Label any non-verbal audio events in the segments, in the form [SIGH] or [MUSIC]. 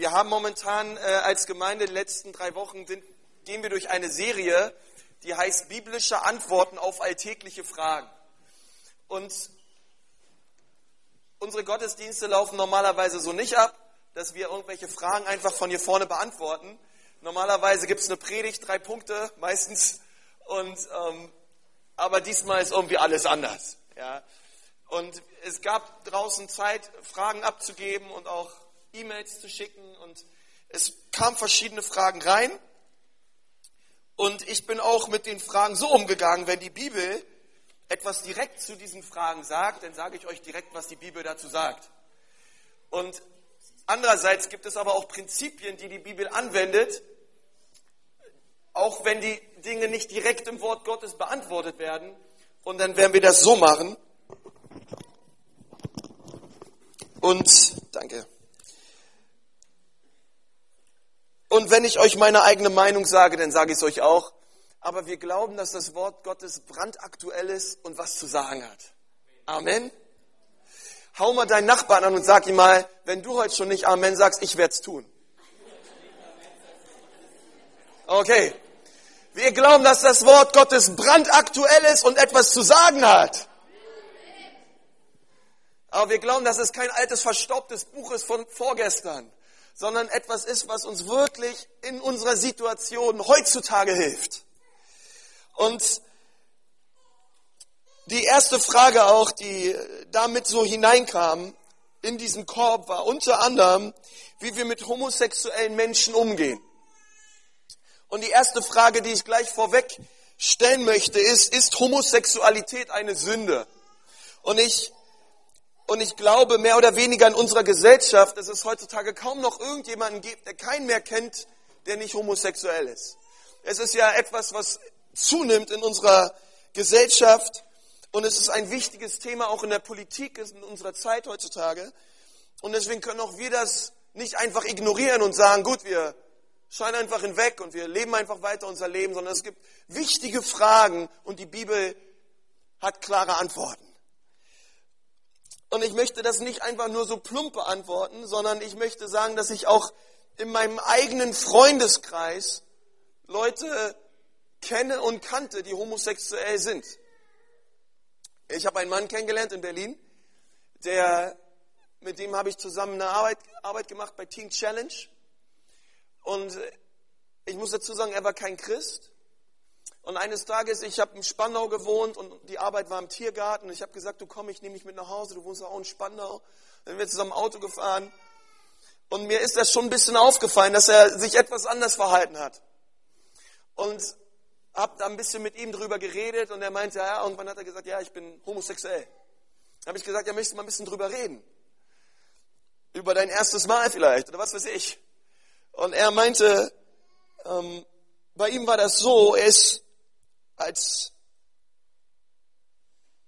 Wir haben momentan äh, als Gemeinde die letzten drei Wochen sind, gehen wir durch eine Serie, die heißt biblische Antworten auf alltägliche Fragen. Und unsere Gottesdienste laufen normalerweise so nicht ab, dass wir irgendwelche Fragen einfach von hier vorne beantworten. Normalerweise gibt es eine Predigt, drei Punkte meistens, und ähm, aber diesmal ist irgendwie alles anders. Ja. Und es gab draußen Zeit, Fragen abzugeben und auch E-Mails zu schicken und es kamen verschiedene Fragen rein. Und ich bin auch mit den Fragen so umgegangen, wenn die Bibel etwas direkt zu diesen Fragen sagt, dann sage ich euch direkt, was die Bibel dazu sagt. Und andererseits gibt es aber auch Prinzipien, die die Bibel anwendet, auch wenn die Dinge nicht direkt im Wort Gottes beantwortet werden. Und dann werden wir das so machen. Und danke. Und wenn ich euch meine eigene Meinung sage, dann sage ich es euch auch. Aber wir glauben, dass das Wort Gottes brandaktuell ist und was zu sagen hat. Amen. Hau mal deinen Nachbarn an und sag ihm mal, wenn du heute schon nicht Amen sagst, ich werde es tun. Okay. Wir glauben, dass das Wort Gottes brandaktuell ist und etwas zu sagen hat. Aber wir glauben, dass es kein altes, verstaubtes Buch ist von vorgestern, sondern etwas ist, was uns wirklich in unserer Situation heutzutage hilft. Und die erste Frage auch, die damit so hineinkam in diesen Korb, war unter anderem, wie wir mit homosexuellen Menschen umgehen. Und die erste Frage, die ich gleich vorweg stellen möchte, ist, ist Homosexualität eine Sünde? Und ich, und ich glaube mehr oder weniger in unserer Gesellschaft, dass es heutzutage kaum noch irgendjemanden gibt, der keinen mehr kennt, der nicht homosexuell ist. Es ist ja etwas, was zunimmt in unserer Gesellschaft und es ist ein wichtiges Thema auch in der Politik in unserer Zeit heutzutage. Und deswegen können auch wir das nicht einfach ignorieren und sagen, gut, wir scheinen einfach hinweg und wir leben einfach weiter unser Leben, sondern es gibt wichtige Fragen und die Bibel hat klare Antworten. Und ich möchte das nicht einfach nur so plump beantworten, sondern ich möchte sagen, dass ich auch in meinem eigenen Freundeskreis Leute kenne und kannte, die homosexuell sind. Ich habe einen Mann kennengelernt in Berlin, der, mit dem habe ich zusammen eine Arbeit, Arbeit gemacht bei Teen Challenge. Und ich muss dazu sagen, er war kein Christ. Und eines Tages, ich habe in Spandau gewohnt und die Arbeit war im Tiergarten. Und ich habe gesagt, du komm, ich nehme mich mit nach Hause, du wohnst auch in Spandau. Dann sind wir zusammen Auto gefahren. Und mir ist das schon ein bisschen aufgefallen, dass er sich etwas anders verhalten hat. Und habe da ein bisschen mit ihm drüber geredet und er meinte, ja, irgendwann hat er gesagt, ja, ich bin homosexuell. Habe ich gesagt, ja, möchtest du mal ein bisschen drüber reden? Über dein erstes Mal vielleicht oder was weiß ich. Und er meinte, ähm, bei ihm war das so, er ist als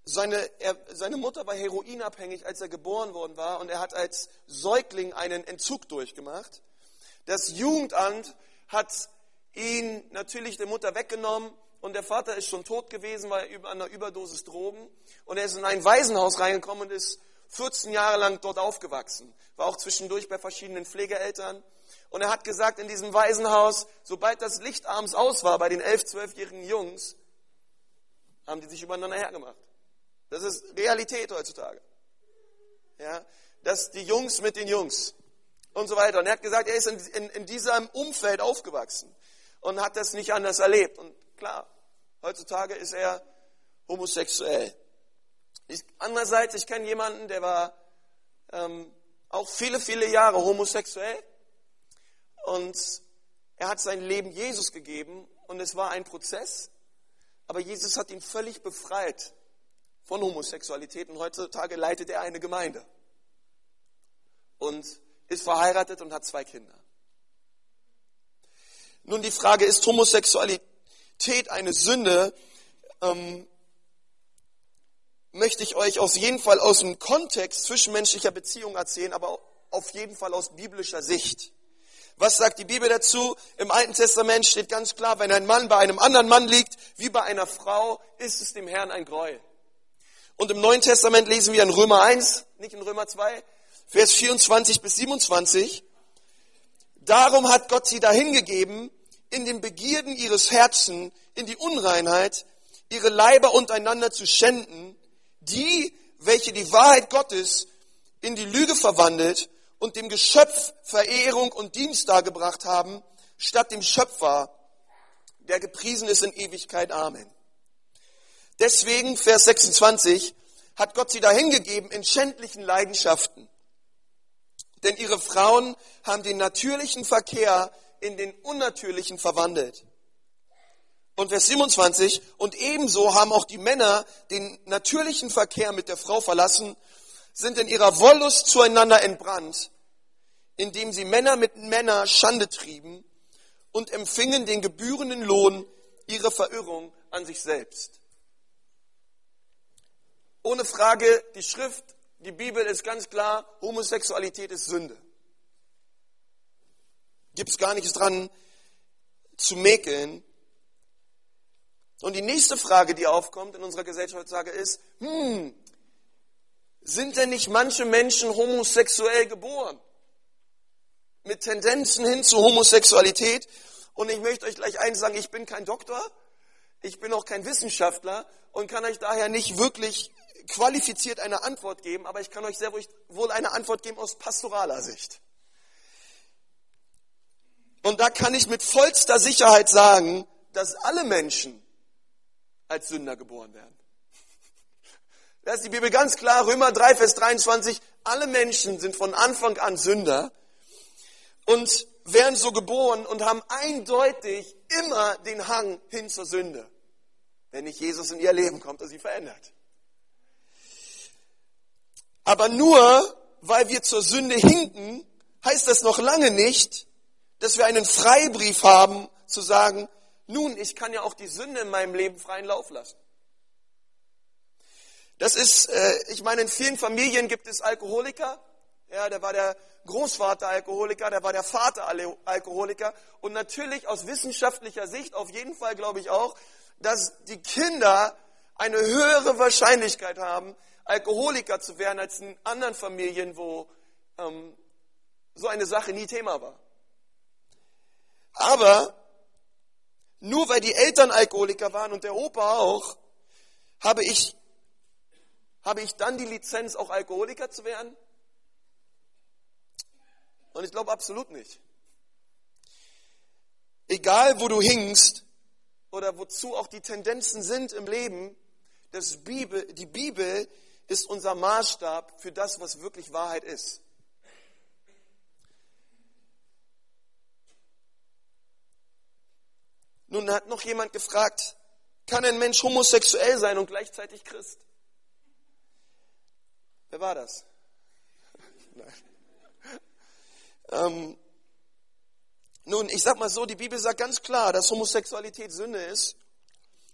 seine, er, seine Mutter war heroinabhängig, als er geboren worden war, und er hat als Säugling einen Entzug durchgemacht. Das Jugendamt hat ihn natürlich der Mutter weggenommen und der Vater ist schon tot gewesen, weil er an einer Überdosis Drogen. Und er ist in ein Waisenhaus reingekommen und ist 14 Jahre lang dort aufgewachsen. War auch zwischendurch bei verschiedenen Pflegeeltern. Und er hat gesagt, in diesem Waisenhaus, sobald das Licht abends aus war bei den 11-, 12-jährigen Jungs, haben die sich übereinander hergemacht. Das ist Realität heutzutage. Ja, dass die Jungs mit den Jungs und so weiter. Und er hat gesagt, er ist in, in, in diesem Umfeld aufgewachsen und hat das nicht anders erlebt. Und klar, heutzutage ist er homosexuell. Ich, andererseits, ich kenne jemanden, der war ähm, auch viele, viele Jahre homosexuell und er hat sein Leben Jesus gegeben und es war ein Prozess, aber Jesus hat ihn völlig befreit von Homosexualität und heutzutage leitet er eine Gemeinde und ist verheiratet und hat zwei Kinder. Nun die Frage, ist Homosexualität eine Sünde? Ähm, möchte ich euch auf jeden Fall aus dem Kontext zwischenmenschlicher Beziehungen erzählen, aber auf jeden Fall aus biblischer Sicht. Was sagt die Bibel dazu? Im Alten Testament steht ganz klar, wenn ein Mann bei einem anderen Mann liegt, wie bei einer Frau, ist es dem Herrn ein Gräuel. Und im Neuen Testament lesen wir in Römer 1, nicht in Römer 2, Vers 24 bis 27, darum hat Gott sie dahingegeben, in den Begierden ihres Herzen, in die Unreinheit, ihre Leiber untereinander zu schänden, die, welche die Wahrheit Gottes in die Lüge verwandelt und dem Geschöpf Verehrung und Dienst dargebracht haben, statt dem Schöpfer, der gepriesen ist in Ewigkeit. Amen. Deswegen, Vers 26, hat Gott sie dahingegeben in schändlichen Leidenschaften. Denn ihre Frauen haben den natürlichen Verkehr in den unnatürlichen verwandelt. Und Vers 27, und ebenso haben auch die Männer den natürlichen Verkehr mit der Frau verlassen, sind in ihrer Wollust zueinander entbrannt, indem sie Männer mit Männer Schande trieben und empfingen den gebührenden Lohn ihrer Verirrung an sich selbst. Ohne Frage, die Schrift, die Bibel ist ganz klar, Homosexualität ist Sünde. Gibt es gar nichts dran zu mäkeln. Und die nächste Frage, die aufkommt in unserer Gesellschaft heutzutage ist, hm, sind denn nicht manche Menschen homosexuell geboren? Mit Tendenzen hin zu Homosexualität. Und ich möchte euch gleich eins sagen, ich bin kein Doktor, ich bin auch kein Wissenschaftler und kann euch daher nicht wirklich qualifiziert eine Antwort geben, aber ich kann euch sehr wohl eine Antwort geben aus pastoraler Sicht. Und da kann ich mit vollster Sicherheit sagen, dass alle Menschen als Sünder geboren werden. Da ist die Bibel ganz klar, Römer 3, Vers 23, alle Menschen sind von Anfang an Sünder und werden so geboren und haben eindeutig immer den Hang hin zur Sünde, wenn nicht Jesus in ihr Leben kommt und sie verändert. Aber nur weil wir zur Sünde hinken, heißt das noch lange nicht, dass wir einen Freibrief haben zu sagen, nun, ich kann ja auch die Sünde in meinem Leben freien Lauf lassen. Das ist, äh, ich meine, in vielen Familien gibt es Alkoholiker. Ja, da war der Großvater Alkoholiker, da war der Vater Alkoholiker. Und natürlich aus wissenschaftlicher Sicht, auf jeden Fall glaube ich auch, dass die Kinder eine höhere Wahrscheinlichkeit haben, Alkoholiker zu werden, als in anderen Familien, wo ähm, so eine Sache nie Thema war. Aber nur weil die Eltern Alkoholiker waren und der Opa auch, habe ich, habe ich dann die Lizenz, auch Alkoholiker zu werden? Und ich glaube absolut nicht. Egal, wo du hingst oder wozu auch die Tendenzen sind im Leben, das Bibel, die Bibel ist unser Maßstab für das, was wirklich Wahrheit ist. Nun hat noch jemand gefragt, kann ein Mensch homosexuell sein und gleichzeitig Christ? Wer war das? [LAUGHS] Nein. Ähm, nun, ich sag mal so, die Bibel sagt ganz klar, dass Homosexualität Sünde ist.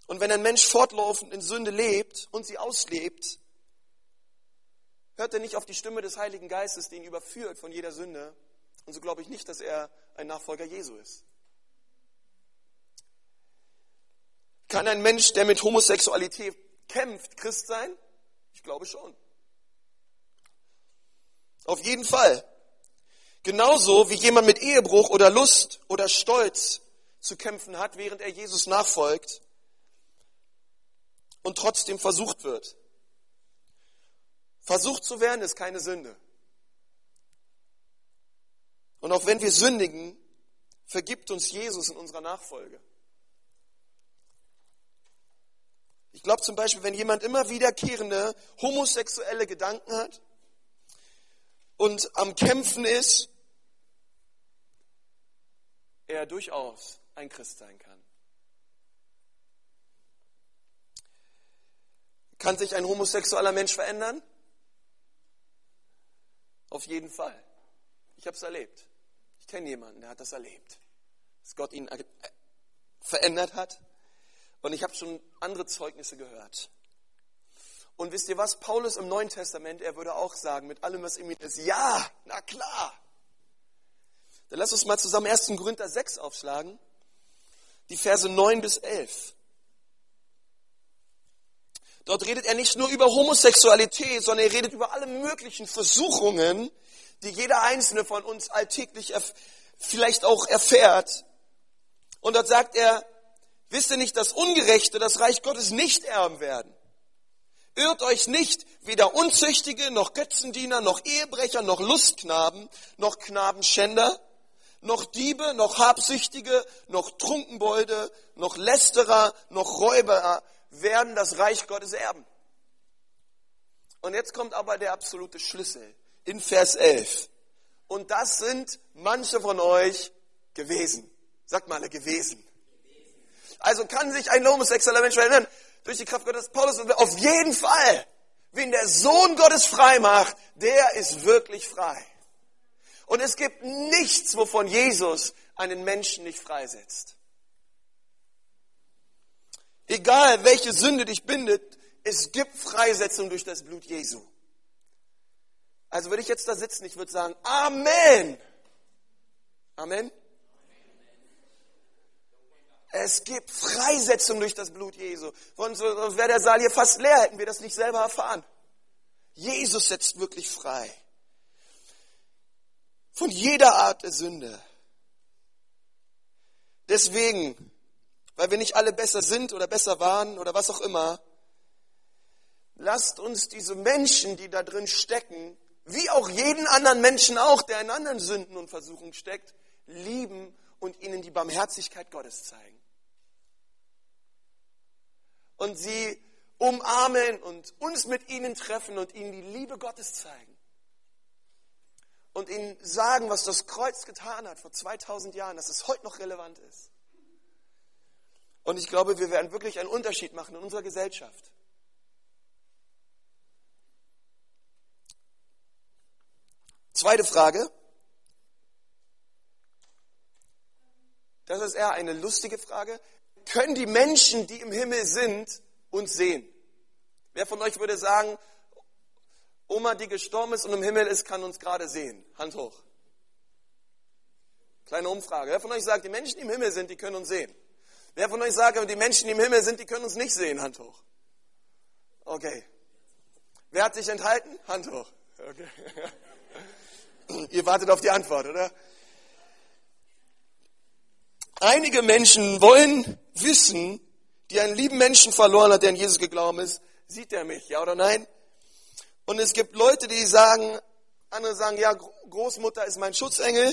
Und wenn ein Mensch fortlaufend in Sünde lebt und sie auslebt, hört er nicht auf die Stimme des Heiligen Geistes, die ihn überführt von jeder Sünde. Und so glaube ich nicht, dass er ein Nachfolger Jesu ist. Kann ein Mensch, der mit Homosexualität kämpft, Christ sein? Ich glaube schon. Auf jeden Fall. Genauso wie jemand mit Ehebruch oder Lust oder Stolz zu kämpfen hat, während er Jesus nachfolgt und trotzdem versucht wird. Versucht zu werden ist keine Sünde. Und auch wenn wir sündigen, vergibt uns Jesus in unserer Nachfolge. Ich glaube zum Beispiel, wenn jemand immer wiederkehrende homosexuelle Gedanken hat und am Kämpfen ist, er durchaus ein Christ sein kann. Kann sich ein homosexueller Mensch verändern? Auf jeden Fall. Ich habe es erlebt. Ich kenne jemanden, der hat das erlebt. Dass Gott ihn verändert hat und ich habe schon andere Zeugnisse gehört. Und wisst ihr was? Paulus im Neuen Testament, er würde auch sagen, mit allem, was in mir ist, ja, na klar. Dann lass uns mal zusammen 1. Korinther 6 aufschlagen, die Verse 9 bis 11. Dort redet er nicht nur über Homosexualität, sondern er redet über alle möglichen Versuchungen, die jeder einzelne von uns alltäglich vielleicht auch erfährt. Und dort sagt er, wisst ihr nicht, dass Ungerechte das Reich Gottes nicht erben werden? Irrt euch nicht, weder Unzüchtige, noch Götzendiener, noch Ehebrecher, noch Lustknaben, noch Knabenschänder, noch Diebe, noch Habsüchtige, noch Trunkenbolde, noch Lästerer, noch Räuber werden das Reich Gottes erben. Und jetzt kommt aber der absolute Schlüssel in Vers 11. Und das sind manche von euch gewesen. Sagt mal alle gewesen. Also kann sich ein homosexueller Mensch verändern durch die Kraft Gottes. Paulus auf jeden Fall. Wen der Sohn Gottes frei macht, der ist wirklich frei. Und es gibt nichts, wovon Jesus einen Menschen nicht freisetzt. Egal, welche Sünde dich bindet, es gibt Freisetzung durch das Blut Jesu. Also würde ich jetzt da sitzen, ich würde sagen, Amen. Amen. Es gibt Freisetzung durch das Blut Jesu. Sonst wäre der Saal hier fast leer, hätten wir das nicht selber erfahren. Jesus setzt wirklich frei von jeder Art der Sünde. Deswegen, weil wir nicht alle besser sind oder besser waren oder was auch immer, lasst uns diese Menschen, die da drin stecken, wie auch jeden anderen Menschen auch, der in anderen Sünden und Versuchungen steckt, lieben und ihnen die Barmherzigkeit Gottes zeigen. Und sie umarmen und uns mit ihnen treffen und ihnen die Liebe Gottes zeigen und ihnen sagen, was das Kreuz getan hat vor 2000 Jahren, dass es heute noch relevant ist. Und ich glaube, wir werden wirklich einen Unterschied machen in unserer Gesellschaft. Zweite Frage. Das ist eher eine lustige Frage. Können die Menschen, die im Himmel sind, uns sehen? Wer von euch würde sagen, Oma, die gestorben ist und im Himmel ist, kann uns gerade sehen. Hand hoch. Kleine Umfrage. Wer von euch sagt, die Menschen, die im Himmel sind, die können uns sehen? Wer von euch sagt, die Menschen, die im Himmel sind, die können uns nicht sehen? Hand hoch. Okay. Wer hat sich enthalten? Hand hoch. Okay. [LAUGHS] Ihr wartet auf die Antwort, oder? Einige Menschen wollen wissen, die einen lieben Menschen verloren hat, der an Jesus geglaubt ist, sieht er mich, ja oder nein? Und es gibt Leute, die sagen, andere sagen, ja, Großmutter ist mein Schutzengel.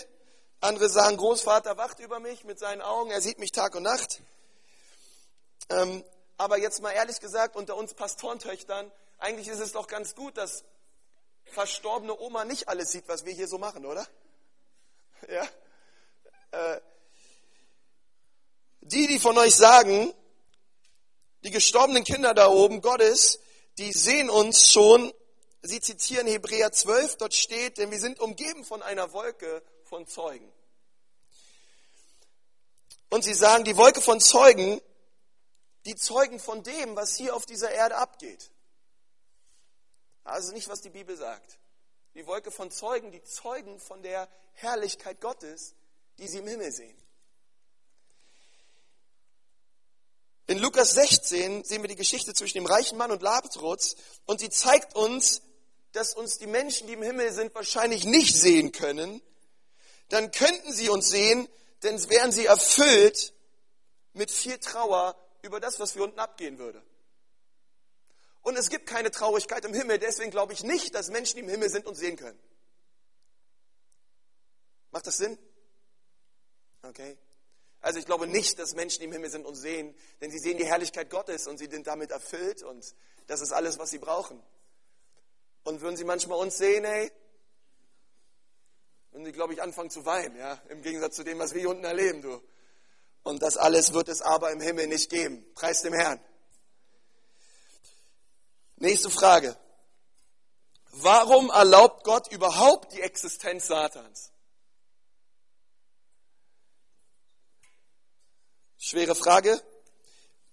Andere sagen, Großvater wacht über mich mit seinen Augen, er sieht mich Tag und Nacht. Ähm, aber jetzt mal ehrlich gesagt, unter uns Pastorentöchtern, eigentlich ist es doch ganz gut, dass verstorbene Oma nicht alles sieht, was wir hier so machen, oder? [LAUGHS] Ja? Äh, die, die von euch sagen, die gestorbenen Kinder da oben Gottes, die sehen uns schon Sie zitieren Hebräer 12, dort steht, denn wir sind umgeben von einer Wolke von Zeugen. Und sie sagen, die Wolke von Zeugen, die zeugen von dem, was hier auf dieser Erde abgeht. Also nicht, was die Bibel sagt. Die Wolke von Zeugen, die zeugen von der Herrlichkeit Gottes, die sie im Himmel sehen. In Lukas 16 sehen wir die Geschichte zwischen dem reichen Mann und Lazarus und sie zeigt uns, dass uns die Menschen, die im Himmel sind, wahrscheinlich nicht sehen können, dann könnten sie uns sehen, denn wären sie erfüllt mit viel Trauer über das, was wir unten abgehen würde. Und es gibt keine Traurigkeit im Himmel, deswegen glaube ich nicht, dass Menschen, die im Himmel sind, uns sehen können. Macht das Sinn? Okay. Also ich glaube nicht, dass Menschen, die im Himmel sind, uns sehen, denn sie sehen die Herrlichkeit Gottes und sie sind damit erfüllt und das ist alles, was sie brauchen. Und würden sie manchmal uns sehen, ey, würden sie, glaube ich, anfangen zu weinen, ja, im Gegensatz zu dem, was wir hier unten erleben, du. Und das alles wird es aber im Himmel nicht geben. Preis dem Herrn. Nächste Frage. Warum erlaubt Gott überhaupt die Existenz Satans? Schwere Frage.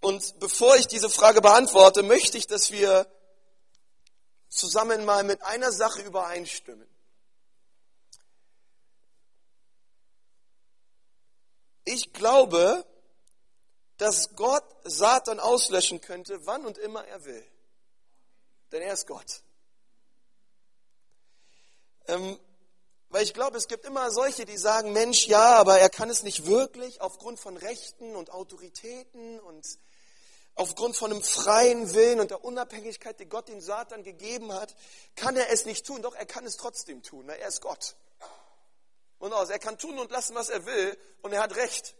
Und bevor ich diese Frage beantworte, möchte ich, dass wir zusammen mal mit einer Sache übereinstimmen. Ich glaube, dass Gott Satan auslöschen könnte, wann und immer er will. Denn er ist Gott. Ähm, Weil ich glaube, es gibt immer solche, die sagen, Mensch, ja, aber er kann es nicht wirklich aufgrund von Rechten und Autoritäten und aufgrund von einem freien Willen und der Unabhängigkeit, die Gott den Satan gegeben hat, kann er es nicht tun. Doch er kann es trotzdem tun. Er ist Gott. Und aus, er kann tun und lassen, was er will und er hat Recht.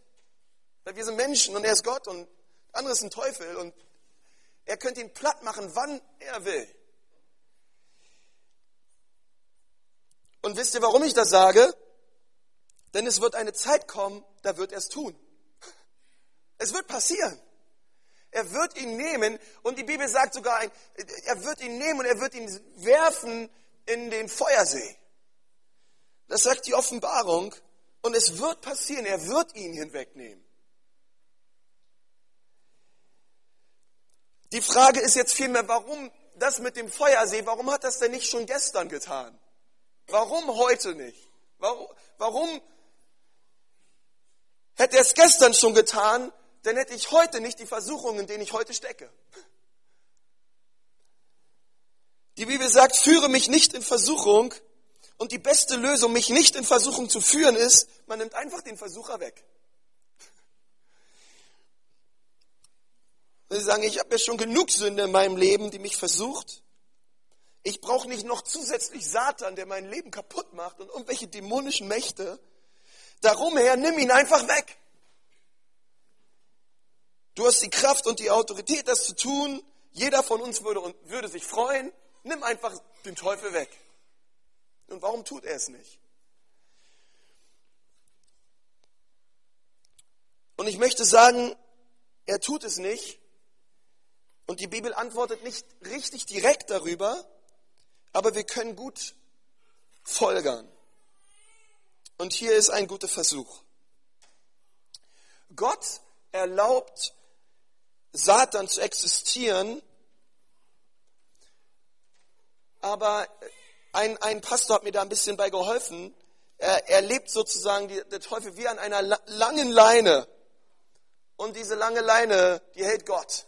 Weil wir sind Menschen und er ist Gott und der andere ist ein Teufel und er könnte ihn platt machen, wann er will. Und wisst ihr, warum ich das sage? Denn es wird eine Zeit kommen, da wird er es tun. Es wird passieren. Er wird ihn nehmen und die Bibel sagt sogar, er wird ihn nehmen und er wird ihn werfen in den Feuersee. Das sagt die Offenbarung und es wird passieren, er wird ihn hinwegnehmen. Die Frage ist jetzt vielmehr, warum das mit dem Feuersee, warum hat das denn nicht schon gestern getan? Warum heute nicht? Warum, warum hätte er es gestern schon getan, dann hätte ich heute nicht die Versuchungen, in denen ich heute stecke. Die Bibel sagt, führe mich nicht in Versuchung. Und die beste Lösung, mich nicht in Versuchung zu führen, ist, man nimmt einfach den Versucher weg. Sie sagen, ich habe ja schon genug Sünde in meinem Leben, die mich versucht. Ich brauche nicht noch zusätzlich Satan, der mein Leben kaputt macht und irgendwelche dämonischen Mächte. Darum her, nimm ihn einfach weg. Du hast die Kraft und die Autorität, das zu tun. Jeder von uns würde, würde sich freuen. Nimm einfach den Teufel weg. Und warum tut er es nicht? Und ich möchte sagen, er tut es nicht. Und die Bibel antwortet nicht richtig direkt darüber, aber wir können gut folgern. Und hier ist ein guter Versuch. Gott erlaubt Satan zu existieren, aber ein, ein Pastor hat mir da ein bisschen bei geholfen. Er, er lebt sozusagen die, der Teufel wie an einer langen Leine. Und diese lange Leine, die hält Gott.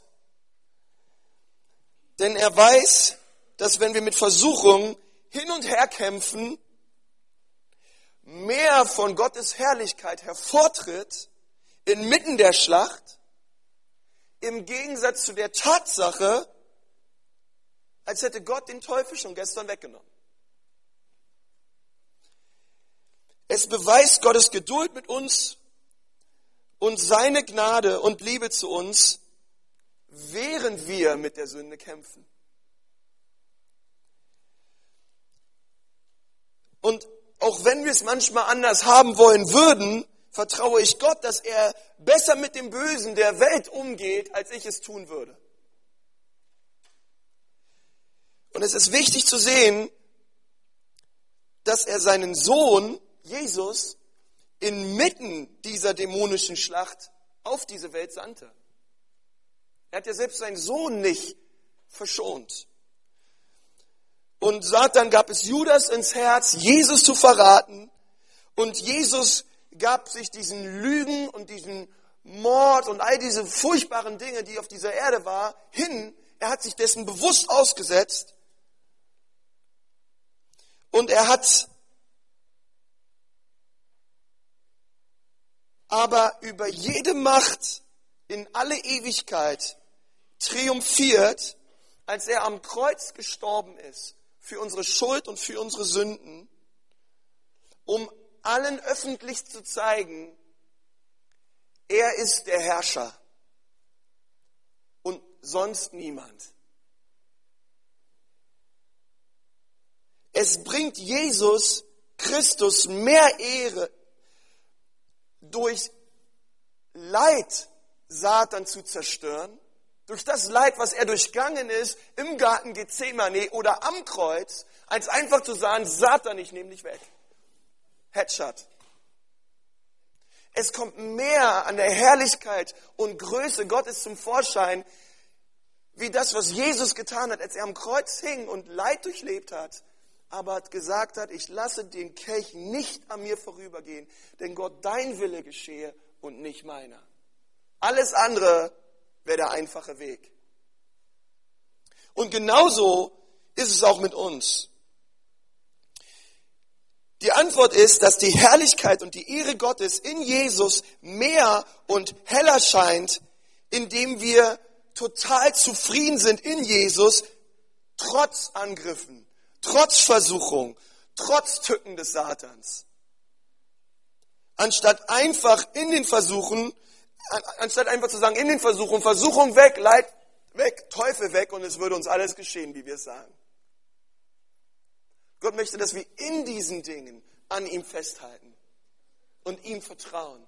Denn er weiß, dass wenn wir mit Versuchung hin und her kämpfen, mehr von Gottes Herrlichkeit hervortritt inmitten der Schlacht, im Gegensatz zu der Tatsache, als hätte Gott den Teufel schon gestern weggenommen. Es beweist Gottes Geduld mit uns und seine Gnade und Liebe zu uns, während wir mit der Sünde kämpfen. Und auch wenn wir es manchmal anders haben wollen würden, vertraue ich Gott, dass er besser mit dem Bösen der Welt umgeht, als ich es tun würde. Und es ist wichtig zu sehen, dass er seinen Sohn, Jesus, inmitten dieser dämonischen Schlacht auf diese Welt sandte. Er hat ja selbst seinen Sohn nicht verschont. Und Satan gab es Judas ins Herz, Jesus zu verraten. Und Jesus gab sich diesen Lügen und diesen Mord und all diese furchtbaren Dinge, die auf dieser Erde war, hin. Er hat sich dessen bewusst ausgesetzt. Und er hat aber über jede Macht in alle Ewigkeit triumphiert, als er am Kreuz gestorben ist für unsere Schuld und für unsere Sünden, um allen öffentlich zu zeigen, er ist der Herrscher und sonst niemand. Es bringt Jesus Christus mehr Ehre durch Leid Satan zu zerstören, durch das Leid, was er durchgangen ist im Garten Gethsemane oder am Kreuz, als einfach zu sagen, Satan, ich nehme dich weg. Headshot. Es kommt mehr an der Herrlichkeit und Größe Gottes zum Vorschein, wie das, was Jesus getan hat, als er am Kreuz hing und Leid durchlebt hat, aber gesagt hat, ich lasse den Kelch nicht an mir vorübergehen, denn Gott, dein Wille geschehe und nicht meiner. Alles andere wäre der einfache Weg. Und genauso ist es auch mit uns. Die Antwort ist, dass die Herrlichkeit und die Ehre Gottes in Jesus mehr und heller scheint, indem wir total zufrieden sind in Jesus, trotz Angriffen, trotz Versuchung, trotz Tücken des Satans. Anstatt einfach in den Versuchen, anstatt einfach zu sagen, in den Versuchen, Versuchung weg, Leid weg, Teufel weg und es würde uns alles geschehen, wie wir es sagen. Gott möchte, dass wir in diesen Dingen an ihm festhalten und ihm vertrauen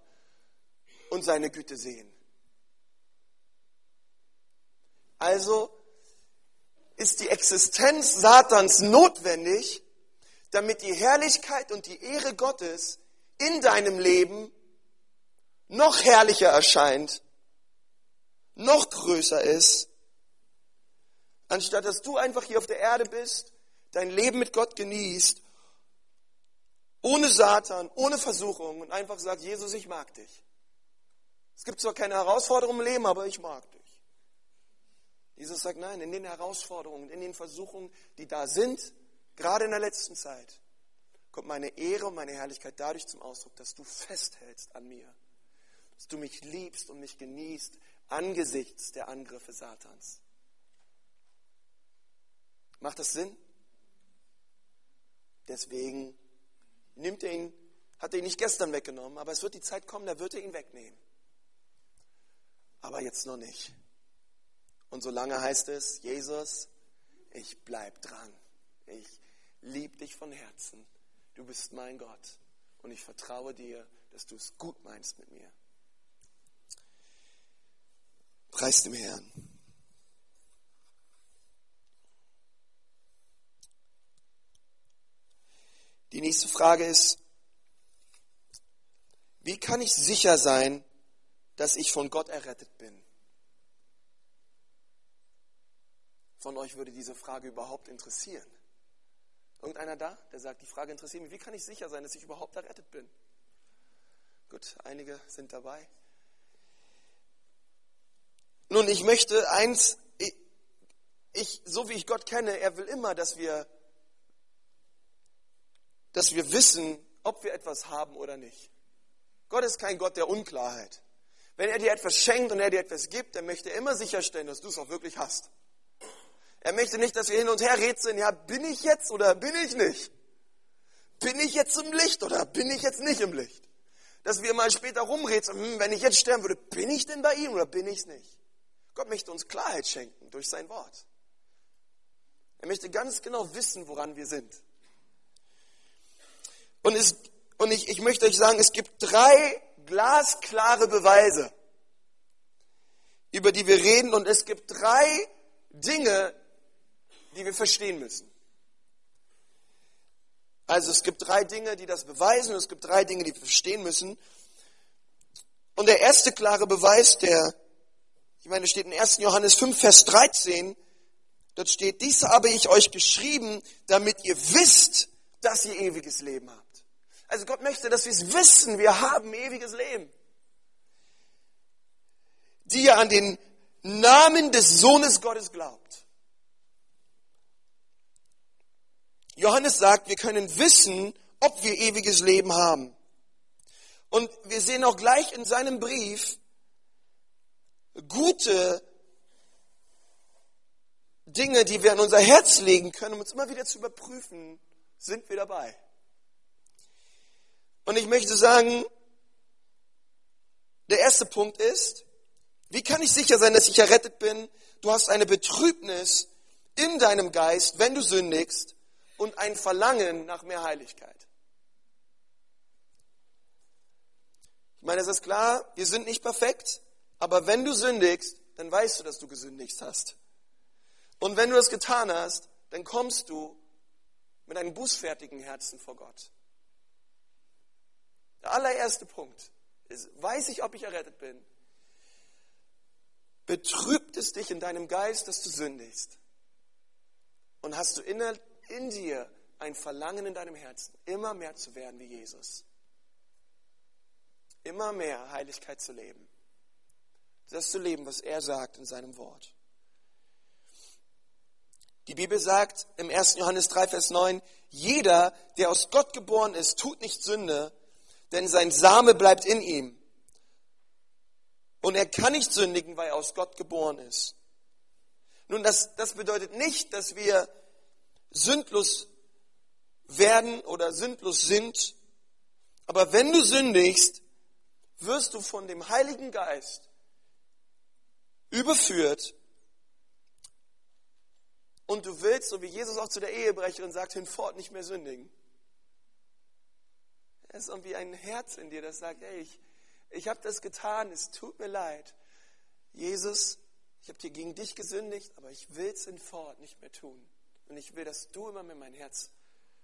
und seine Güte sehen. Also ist die Existenz Satans notwendig, damit die Herrlichkeit und die Ehre Gottes in deinem Leben noch herrlicher erscheint, noch größer ist, anstatt dass du einfach hier auf der Erde bist dein Leben mit Gott genießt, ohne Satan, ohne Versuchung und einfach sagt, Jesus, ich mag dich. Es gibt zwar keine Herausforderungen im Leben, aber ich mag dich. Jesus sagt, nein, in den Herausforderungen, in den Versuchungen, die da sind, gerade in der letzten Zeit, kommt meine Ehre und meine Herrlichkeit dadurch zum Ausdruck, dass du festhältst an mir, dass du mich liebst und mich genießt angesichts der Angriffe Satans. Macht das Sinn? Deswegen nimmt er ihn, hat er ihn nicht gestern weggenommen, aber es wird die Zeit kommen, da wird er ihn wegnehmen. Aber jetzt noch nicht. Und solange heißt es, Jesus, ich bleib dran. Ich liebe dich von Herzen. Du bist mein Gott. Und ich vertraue dir, dass du es gut meinst mit mir. Preis dem Herrn. Die nächste Frage ist, wie kann ich sicher sein, dass ich von Gott errettet bin? Von euch würde diese Frage überhaupt interessieren. Irgendeiner da, der sagt, die Frage interessiert mich, wie kann ich sicher sein, dass ich überhaupt errettet bin? Gut, einige sind dabei. Nun, ich möchte eins, ich, ich, so wie ich Gott kenne, er will immer, dass wir dass wir wissen, ob wir etwas haben oder nicht. Gott ist kein Gott der Unklarheit. Wenn er dir etwas schenkt und er dir etwas gibt, dann möchte er immer sicherstellen, dass du es auch wirklich hast. Er möchte nicht, dass wir hin und her rätseln, ja, bin ich jetzt oder bin ich nicht? Bin ich jetzt im Licht oder bin ich jetzt nicht im Licht? Dass wir mal später rumrätseln, hm, wenn ich jetzt sterben würde, bin ich denn bei ihm oder bin ich es nicht? Gott möchte uns Klarheit schenken durch sein Wort. Er möchte ganz genau wissen, woran wir sind. Und, es, und ich, ich möchte euch sagen, es gibt drei glasklare Beweise, über die wir reden. Und es gibt drei Dinge, die wir verstehen müssen. Also es gibt drei Dinge, die das beweisen und es gibt drei Dinge, die wir verstehen müssen. Und der erste klare Beweis, der, ich meine, steht in 1. Johannes 5, Vers 13, dort steht, dies habe ich euch geschrieben, damit ihr wisst, dass ihr ewiges Leben habt. Also Gott möchte, dass wir es wissen, wir haben ewiges Leben. Die ihr an den Namen des Sohnes Gottes glaubt. Johannes sagt, wir können wissen, ob wir ewiges Leben haben. Und wir sehen auch gleich in seinem Brief gute Dinge, die wir an unser Herz legen können, um uns immer wieder zu überprüfen, sind wir dabei. Und ich möchte sagen, der erste Punkt ist, wie kann ich sicher sein, dass ich errettet bin? Du hast eine Betrübnis in deinem Geist, wenn du sündigst, und ein Verlangen nach mehr Heiligkeit. Ich meine, es ist klar, wir sind nicht perfekt, aber wenn du sündigst, dann weißt du, dass du gesündigt hast. Und wenn du das getan hast, dann kommst du mit einem bußfertigen Herzen vor Gott. Der allererste Punkt ist, weiß ich, ob ich errettet bin? Betrübt es dich in deinem Geist, dass du sündigst? Und hast du in, in dir ein Verlangen in deinem Herzen, immer mehr zu werden wie Jesus? Immer mehr Heiligkeit zu leben. Das zu leben, was er sagt in seinem Wort. Die Bibel sagt im 1. Johannes 3, Vers 9, jeder, der aus Gott geboren ist, tut nicht Sünde, denn sein Same bleibt in ihm. Und er kann nicht sündigen, weil er aus Gott geboren ist. Nun, das, das bedeutet nicht, dass wir sündlos werden oder sündlos sind. Aber wenn du sündigst, wirst du von dem Heiligen Geist überführt und du willst, so wie Jesus auch zu der Ehebrecherin sagt, hinfort nicht mehr sündigen. Es ist irgendwie ein Herz in dir, das sagt, hey, ich, ich habe das getan, es tut mir leid. Jesus, ich habe dir gegen dich gesündigt, aber ich will es hinfort nicht mehr tun. Und ich will, dass du immer mehr mein Herz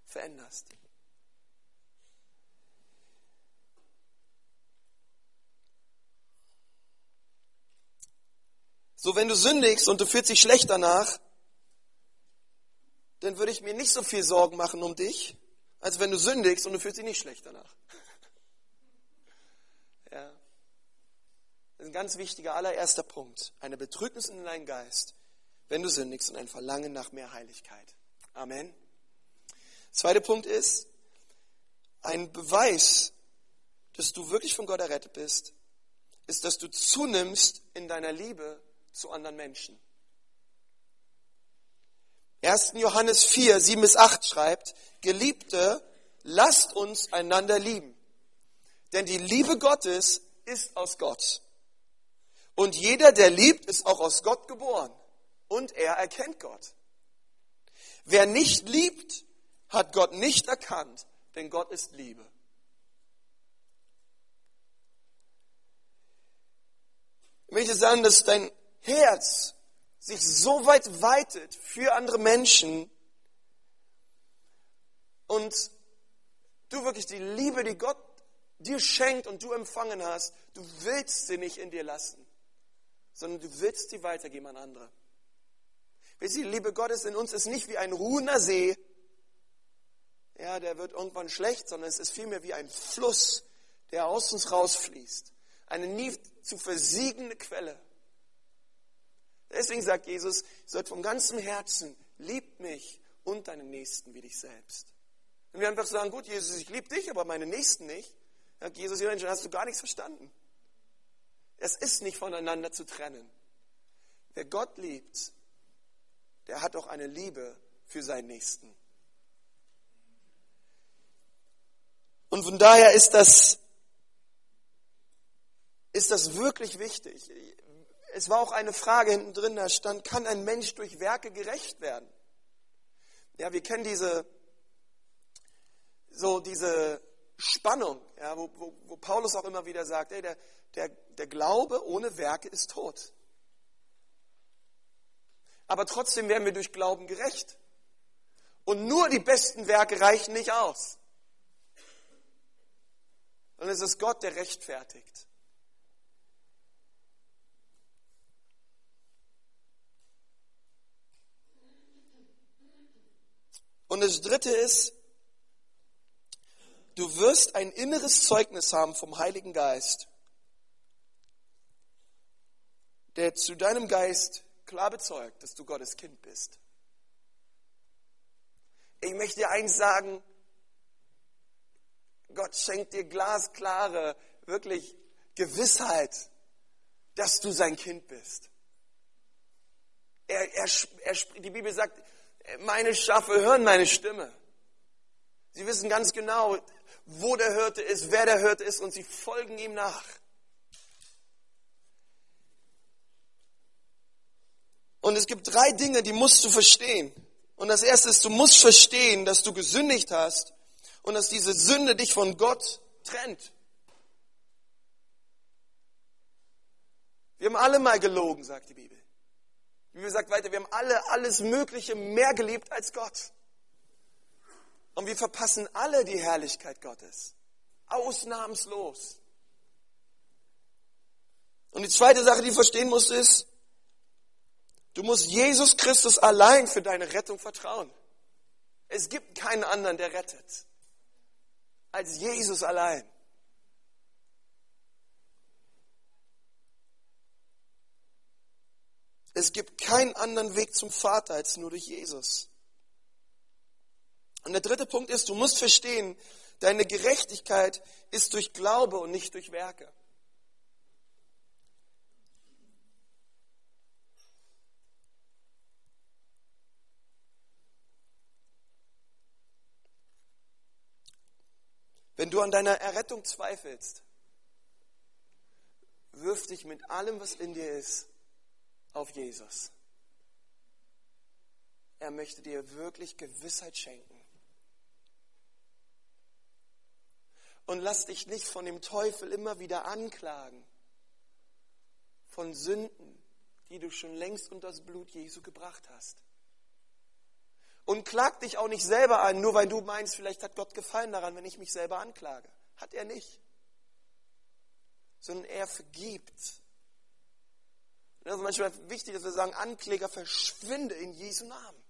veränderst. So, wenn du sündigst und du fühlst dich schlecht danach, dann würde ich mir nicht so viel Sorgen machen um dich, als wenn du sündigst und du fühlst dich nicht schlecht danach. [LAUGHS] Ja. Das ist ein ganz wichtiger allererster Punkt. Eine Betrübnis in deinem Geist, wenn du sündigst und ein Verlangen nach mehr Heiligkeit. Amen. Zweiter Punkt ist, ein Beweis, dass du wirklich von Gott errettet bist, ist, dass du zunimmst in deiner Liebe zu anderen Menschen. 1. Johannes 4, 7 bis 8 schreibt, Geliebte, lasst uns einander lieben. Denn die Liebe Gottes ist aus Gott. Und jeder, der liebt, ist auch aus Gott geboren. Und er erkennt Gott. Wer nicht liebt, hat Gott nicht erkannt, denn Gott ist Liebe. Ich möchte sagen, dass dein Herz sich so weit weitet für andere Menschen und du wirklich die Liebe, die Gott dir schenkt und du empfangen hast, du willst sie nicht in dir lassen, sondern du willst sie weitergeben an andere. Wisst ihr, die Liebe Gottes in uns ist nicht wie ein ruhender See, ja, der wird irgendwann schlecht, sondern es ist vielmehr wie ein Fluss, der aus uns rausfließt. Eine nie zu versiegende Quelle. Deswegen sagt Jesus, ihr sollt vom ganzen Herzen, liebt mich und deinen Nächsten wie dich selbst. Wenn wir einfach sagen, gut, Jesus, ich liebe dich, aber meine Nächsten nicht, sagt Jesus, ja, dann hast du gar nichts verstanden. Es ist nicht voneinander zu trennen. Wer Gott liebt, der hat auch eine Liebe für seinen Nächsten. Und von daher ist das, ist das wirklich wichtig. Es war auch eine Frage hinten drin, da stand, kann ein Mensch durch Werke gerecht werden? Ja, wir kennen diese, so diese Spannung, ja, wo, wo, wo Paulus auch immer wieder sagt, ey, der, der, der Glaube ohne Werke ist tot. Aber trotzdem werden wir durch Glauben gerecht. Und nur die besten Werke reichen nicht aus. Und es ist Gott, der rechtfertigt. Und das Dritte ist, du wirst ein inneres Zeugnis haben vom Heiligen Geist, der zu deinem Geist klar bezeugt, dass du Gottes Kind bist. Ich möchte dir eins sagen, Gott schenkt dir glasklare, wirklich Gewissheit, dass du sein Kind bist. Er, er, er, die Bibel sagt, meine Schafe hören meine Stimme. Sie wissen ganz genau, wo der Hirte ist, wer der Hirte ist und sie folgen ihm nach. Und es gibt drei Dinge, die musst du verstehen. Und das erste ist, du musst verstehen, dass du gesündigt hast und dass diese Sünde dich von Gott trennt. Wir haben alle mal gelogen, sagt die Bibel. Die Bibel sagt weiter, wir haben alle alles Mögliche mehr geliebt als Gott. Und wir verpassen alle die Herrlichkeit Gottes. Ausnahmslos. Und die zweite Sache, die du verstehen musst, ist, du musst Jesus Christus allein für deine Rettung vertrauen. Es gibt keinen anderen, der rettet, als Jesus allein. Es gibt keinen anderen Weg zum Vater als nur durch Jesus. Und der dritte Punkt ist, du musst verstehen, deine Gerechtigkeit ist durch Glaube und nicht durch Werke. Wenn du an deiner Errettung zweifelst, wirf dich mit allem, was in dir ist, auf Jesus. Er möchte dir wirklich Gewissheit schenken. Und lass dich nicht von dem Teufel immer wieder anklagen. Von Sünden, die du schon längst unter das Blut Jesu gebracht hast. Und klag dich auch nicht selber an, nur weil du meinst, vielleicht hat Gott gefallen daran, wenn ich mich selber anklage. Hat er nicht. Sondern er vergibt. Und das ist manchmal wichtig, dass wir sagen, Ankläger, verschwinde in Jesu Namen.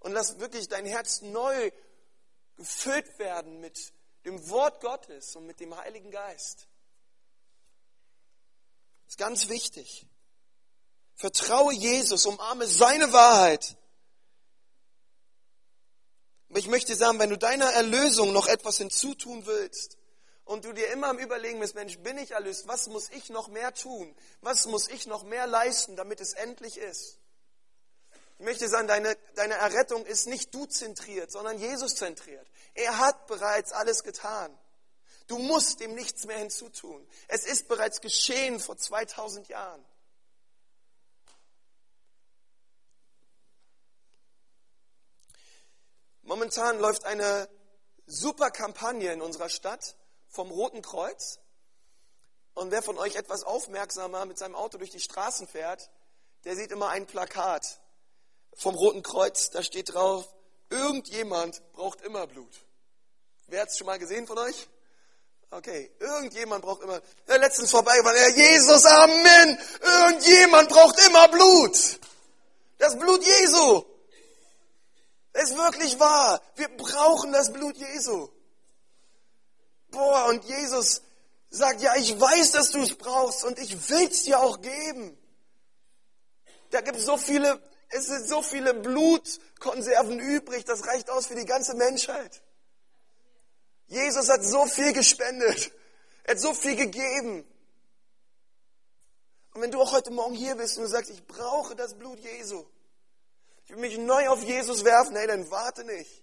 Und lass wirklich dein Herz neu gefüllt werden mit dem Wort Gottes und mit dem Heiligen Geist. Das ist ganz wichtig. Vertraue Jesus, umarme seine Wahrheit. Aber ich möchte sagen, wenn du deiner Erlösung noch etwas hinzutun willst und du dir immer am Überlegen bist, Mensch, bin ich erlöst? Was muss ich noch mehr tun? Was muss ich noch mehr leisten, damit es endlich ist? Ich möchte sagen, deine, deine Errettung ist nicht du zentriert, sondern Jesus zentriert. Er hat bereits alles getan. Du musst ihm nichts mehr hinzutun. Es ist bereits geschehen vor 2000 Jahren. Momentan läuft eine super Kampagne in unserer Stadt vom Roten Kreuz. Und wer von euch etwas aufmerksamer mit seinem Auto durch die Straßen fährt, der sieht immer ein Plakat vom Roten Kreuz, da steht drauf, irgendjemand braucht immer Blut. Wer hat es schon mal gesehen von euch? Okay, irgendjemand braucht immer, ja, letztens vorbei war der Jesus, Amen, irgendjemand braucht immer Blut. Das Blut Jesu. Das ist wirklich wahr. Wir brauchen das Blut Jesu. Boah, und Jesus sagt, ja, ich weiß, dass du es brauchst und ich will es dir auch geben. Da gibt es so viele es sind so viele Blutkonserven übrig, das reicht aus für die ganze Menschheit. Jesus hat so viel gespendet. Er hat so viel gegeben. Und wenn du auch heute Morgen hier bist und du sagst, ich brauche das Blut Jesu, ich will mich neu auf Jesus werfen, hey, dann warte nicht.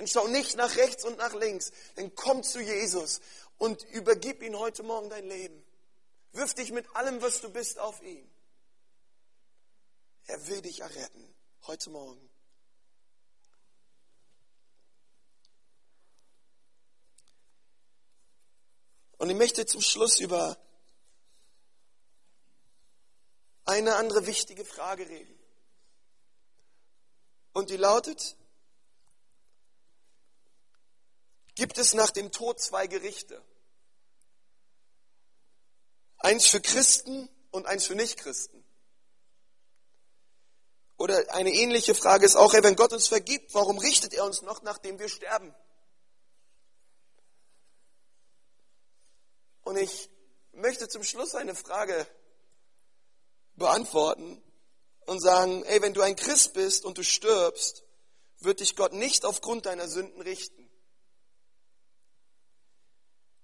Dann schau nicht nach rechts und nach links. Dann komm zu Jesus und übergib ihm heute Morgen dein Leben. Wirf dich mit allem, was du bist, auf ihn. Er will dich erretten, heute Morgen. Und ich möchte zum Schluss über eine andere wichtige Frage reden. Und die lautet, gibt es nach dem Tod zwei Gerichte? Eins für Christen und eins für Nichtchristen. Oder eine ähnliche Frage ist auch, wenn Gott uns vergibt, warum richtet er uns noch, nachdem wir sterben? Und ich möchte zum Schluss eine Frage beantworten und sagen, ey, wenn du ein Christ bist und du stirbst, wird dich Gott nicht aufgrund deiner Sünden richten.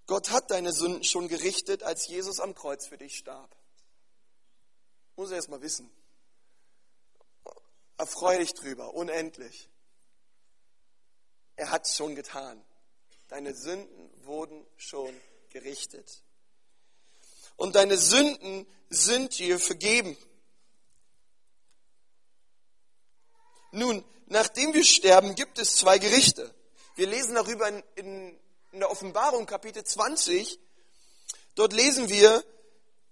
Gott hat deine Sünden schon gerichtet, als Jesus am Kreuz für dich starb. Muss er erst mal wissen. Erfreu dich drüber, unendlich. Er hat es schon getan. Deine Sünden wurden schon gerichtet. Und deine Sünden sind dir vergeben. Nun, nachdem wir sterben, gibt es zwei Gerichte. Wir lesen darüber in, in, in der Offenbarung Kapitel 20. Dort lesen wir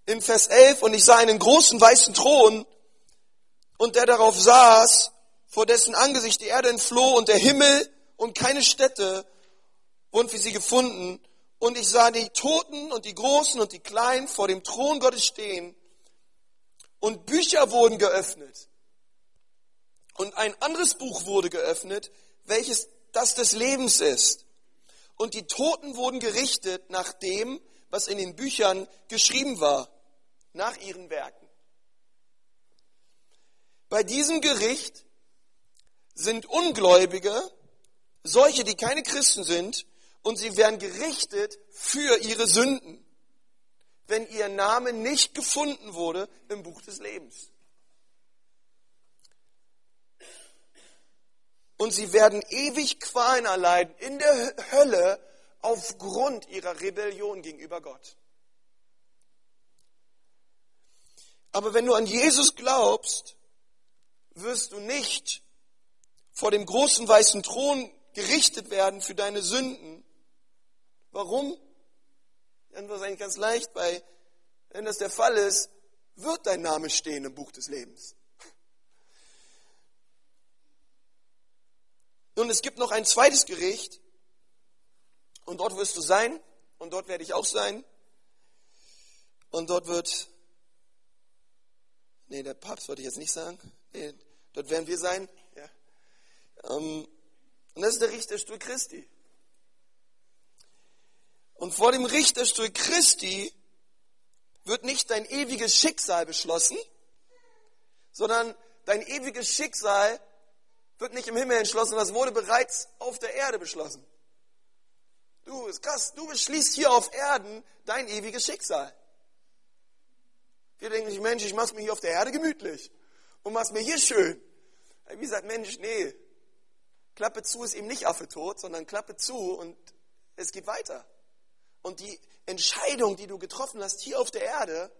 in Vers 11, und ich sah einen großen weißen Thron und der darauf saß, vor dessen Angesicht die Erde entfloh und der Himmel und keine Städte wurden für sie gefunden. Und ich sah die Toten und die Großen und die Kleinen vor dem Thron Gottes stehen und Bücher wurden geöffnet. Und ein anderes Buch wurde geöffnet, welches das des Lebens ist. Und die Toten wurden gerichtet nach dem, was in den Büchern geschrieben war. nach ihren Werken. Bei diesem Gericht sind Ungläubige, solche, die keine Christen sind, und sie werden gerichtet für ihre Sünden, wenn ihr Name nicht gefunden wurde im Buch des Lebens. Und sie werden ewig Qualen erleiden in der Hölle aufgrund ihrer Rebellion gegenüber Gott. Aber wenn du an Jesus glaubst, wirst du nicht vor dem großen weißen Thron gerichtet werden für deine Sünden. Warum? Die Antwort ist eigentlich ganz leicht, weil wenn das der Fall ist, wird dein Name stehen im Buch des Lebens. Nun, es gibt noch ein zweites Gericht. Und dort wirst du sein. Und dort werde ich auch sein. Und dort wird, nee, der Papst wollte ich jetzt nicht sagen, nee, dort werden wir sein, ja. Ähm, und das ist der Richterstuhl Christi. Und vor dem Richterstuhl Christi wird nicht dein ewiges Schicksal beschlossen, sondern dein ewiges Schicksal wird nicht im Himmel entschlossen, das wurde bereits auf der Erde beschlossen. Du, ist krass, du beschließt hier auf Erden dein ewiges Schicksal. Wir denken nicht, Mensch, ich mach's mir hier auf der Erde gemütlich und mach's mir hier schön. Wie sagt Mensch, nee, Klappe zu ist eben nicht Affe tot, sondern Klappe zu und es geht weiter. Und die Entscheidung, die du getroffen hast hier auf der Erde,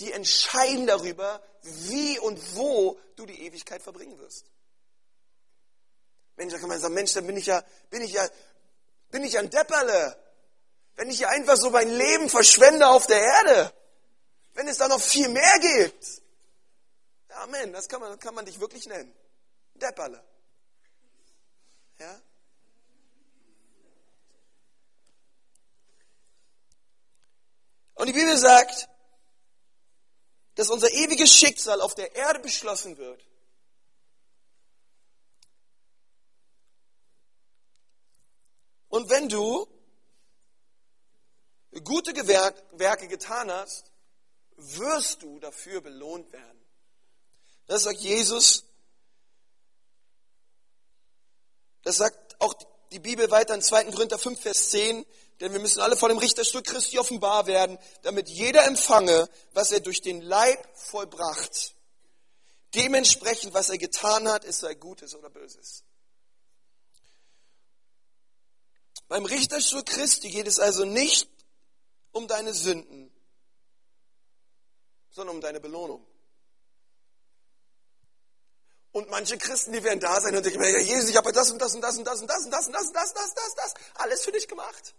die entscheiden darüber, wie und wo du die Ewigkeit verbringen wirst. Mensch, da kann man sagen, Mensch, dann bin ich ja, bin ich ja, bin ich ein Depperle. Wenn ich hier einfach so mein Leben verschwende auf der Erde. Wenn es da noch viel mehr gibt. Amen, das kann man, kann man dich wirklich nennen. Depperle. Ja? Und die Bibel sagt, dass unser ewiges Schicksal auf der Erde beschlossen wird. Und wenn du gute Werke getan hast, wirst du dafür belohnt werden. Das sagt Jesus. Das sagt auch die Bibel weiter in 2. Korinther 5, Vers 10. Denn wir müssen alle vor dem Richterstuhl Christi offenbar werden, damit jeder empfange, was er durch den Leib vollbracht. Dementsprechend, was er getan hat, es sei Gutes oder Böses. Beim Richterstuhl Christi geht es also nicht um deine Sünden, sondern um deine Belohnung. Und manche Christen, die werden da sein und denken, ja, Jesus, ich habe das und das und das und das und das und das und das und das, das, das, das, alles für dich gemacht.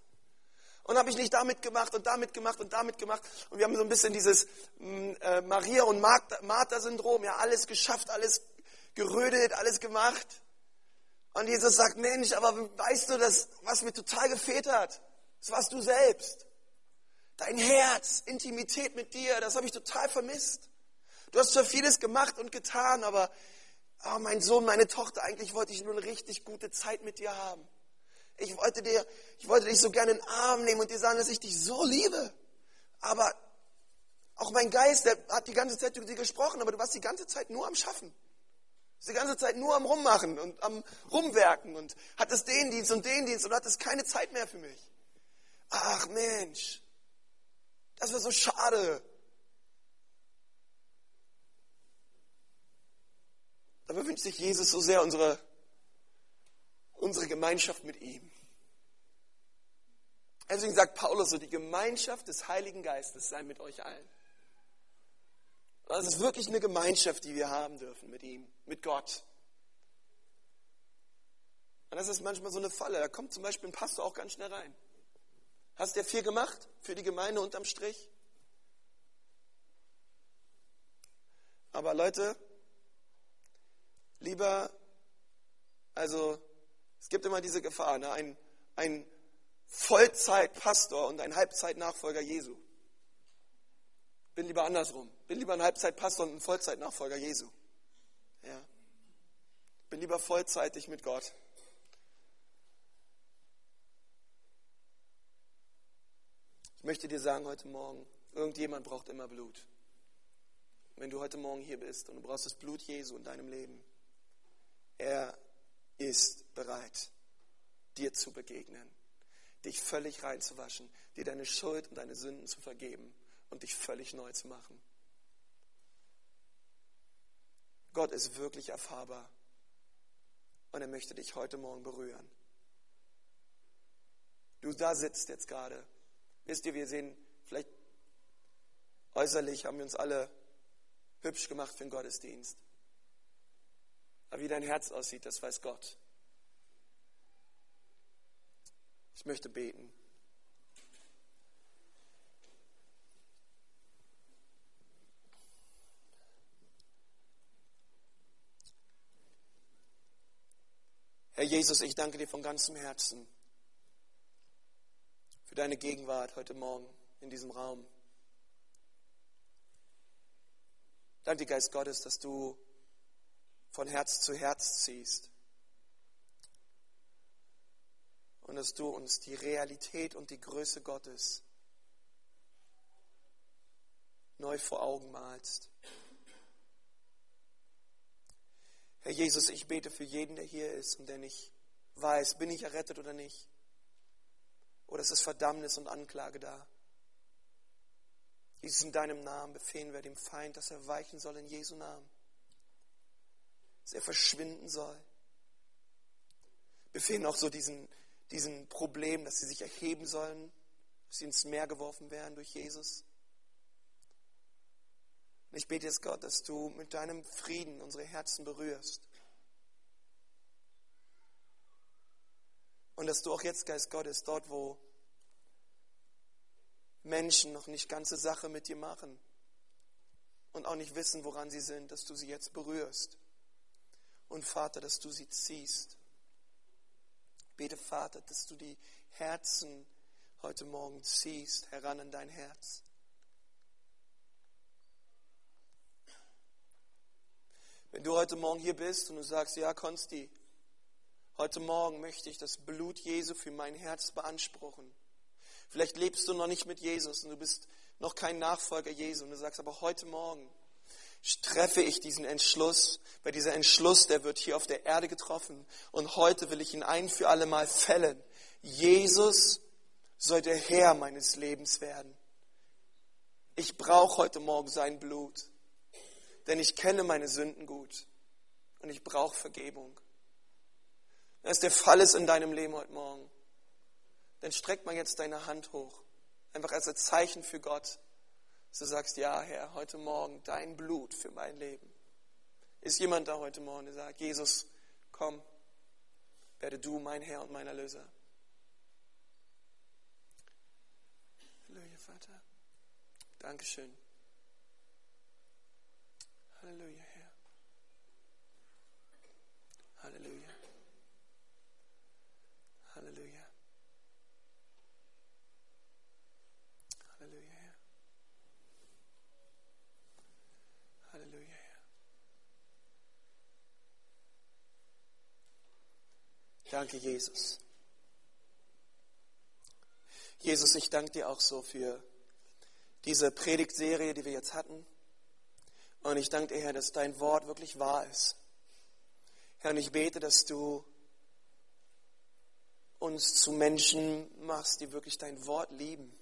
Und habe ich nicht damit gemacht und damit gemacht und damit gemacht. Und wir haben so ein bisschen dieses mm, äh, Maria- und Martha-Syndrom, ja, alles geschafft, alles gerödet, alles gemacht. Und Jesus sagt, Mensch, aber weißt du, das, was mir total gefehlt hat, das warst du selbst. Dein Herz, Intimität mit dir, das habe ich total vermisst. Du hast zwar vieles gemacht und getan, aber oh, mein Sohn, meine Tochter, eigentlich wollte ich nur eine richtig gute Zeit mit dir haben. Ich wollte, dir, ich wollte dich so gerne in den Arm nehmen und dir sagen, dass ich dich so liebe. Aber auch mein Geist, der hat die ganze Zeit über dir gesprochen, aber du warst die ganze Zeit nur am Schaffen. Die ganze Zeit nur am Rummachen und am Rumwerken und hattest den Dienst und den Dienst und hattest keine Zeit mehr für mich. Ach Mensch, das wäre so schade. Aber wünscht sich Jesus so sehr unsere unsere Gemeinschaft mit ihm. Deswegen sagt Paulus so, die Gemeinschaft des Heiligen Geistes sei mit euch allen. Das ist wirklich eine Gemeinschaft, die wir haben dürfen mit ihm, mit Gott. Und das ist manchmal so eine Falle. Da kommt zum Beispiel ein Pastor auch ganz schnell rein. Hast du viel gemacht für die Gemeinde unterm Strich? Aber Leute, lieber, also es gibt immer diese Gefahr, ne? ein, ein Vollzeitpastor und ein Halbzeitnachfolger Jesu. Bin lieber andersrum. Bin lieber ein Halbzeitpastor und ein Vollzeitnachfolger Jesu. Ja. Bin lieber vollzeitig mit Gott. Ich möchte dir sagen heute Morgen, Irgendjemand braucht immer Blut. Wenn du heute Morgen hier bist und du brauchst das Blut Jesu in deinem Leben, er ist bereit, dir zu begegnen, dich völlig reinzuwaschen, dir deine Schuld und deine Sünden zu vergeben und dich völlig neu zu machen. Gott ist wirklich erfahrbar und er möchte dich heute Morgen berühren. Du da sitzt jetzt gerade. Wisst ihr, wir sehen vielleicht äußerlich haben wir uns alle hübsch gemacht für den Gottesdienst. Aber wie dein Herz aussieht, das weiß Gott. Ich möchte beten. Herr Jesus, ich danke dir von ganzem Herzen für deine Gegenwart heute Morgen in diesem Raum. Danke Geist Gottes, dass du von Herz zu Herz ziehst. Und dass du uns die Realität und die Größe Gottes neu vor Augen malst. Herr Jesus, ich bete für jeden, der hier ist und der nicht weiß, bin ich errettet oder nicht. Oder ist es Verdammnis und Anklage da? Jesus, in deinem Namen befehlen wir dem Feind, dass er weichen soll in Jesu Namen. Dass er verschwinden soll. Befehlen auch so diesen, diesen Problem, dass sie sich erheben sollen, dass sie ins Meer geworfen werden durch Jesus. Und ich bete jetzt Gott, dass du mit deinem Frieden unsere Herzen berührst. Und dass du auch jetzt, Geist Gottes, dort, wo Menschen noch nicht ganze Sache mit dir machen und auch nicht wissen, woran sie sind, dass du sie jetzt berührst. Und Vater, dass du sie ziehst. Bete, Vater, dass du die Herzen heute Morgen ziehst, heran an dein Herz. Wenn du heute Morgen hier bist und du sagst, ja, Konsti, heute Morgen möchte ich das Blut Jesu für mein Herz beanspruchen Vielleicht lebst du noch nicht mit Jesus und du bist noch kein Nachfolger Jesu und du sagst, aber heute Morgen treffe ich diesen Entschluss, weil dieser Entschluss, der wird hier auf der Erde getroffen und heute will ich ihn ein für alle Mal fällen. Jesus soll der Herr meines Lebens werden. Ich brauche heute Morgen sein Blut, denn ich kenne meine Sünden gut und ich brauche Vergebung. Wenn es der Fall ist in deinem Leben heute Morgen, dann streck mal jetzt deine Hand hoch. Einfach als ein Zeichen für Gott. Dass du sagst, ja, Herr, heute Morgen dein Blut für mein Leben. Ist jemand da heute Morgen, der sagt, Jesus, komm, werde du mein Herr und mein Erlöser. Halleluja, Vater. Dankeschön. Halleluja, Herr. Halleluja. Halleluja. Halleluja, Herr. Halleluja, Herr. Danke, Jesus. Jesus, ich danke dir auch so für diese Predigtserie, die wir jetzt hatten. Und ich danke dir, Herr, dass dein Wort wirklich wahr ist. Herr, und ich bete, dass du uns zu Menschen machst, die wirklich dein Wort lieben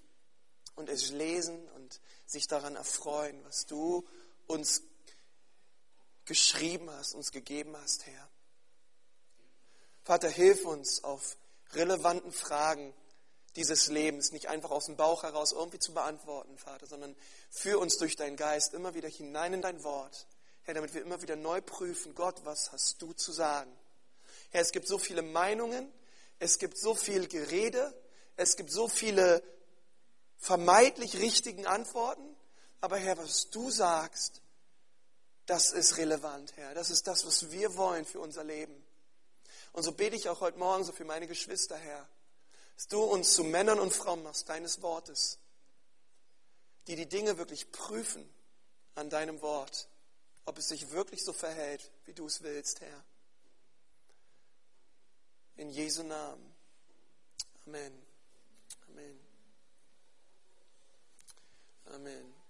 und es lesen und sich daran erfreuen, was du uns geschrieben hast, uns gegeben hast, Herr. Vater, hilf uns auf relevanten Fragen dieses Lebens nicht einfach aus dem Bauch heraus irgendwie zu beantworten, Vater, sondern führ uns durch deinen Geist immer wieder hinein in dein Wort, Herr, damit wir immer wieder neu prüfen, Gott, was hast du zu sagen? Herr, es gibt so viele Meinungen, es gibt so viel Gerede, es gibt so viele vermeintlich richtigen Antworten, aber Herr, was du sagst, das ist relevant, Herr. Das ist das, was wir wollen für unser Leben. Und so bete ich auch heute Morgen so für meine Geschwister, Herr, dass du uns zu Männern und Frauen machst, deines Wortes, die die Dinge wirklich prüfen an deinem Wort, ob es sich wirklich so verhält, wie du es willst, Herr. In Jesu Namen. Amen. Amen. Amen.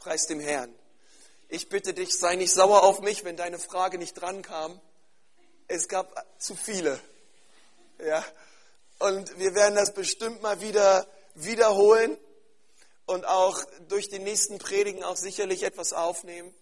Preis dem Herrn. Ich bitte dich, sei nicht sauer auf mich, wenn deine Frage nicht drankam. Es gab zu viele. Ja. Und wir werden das bestimmt mal wieder wiederholen und auch durch die nächsten Predigen auch sicherlich etwas aufnehmen.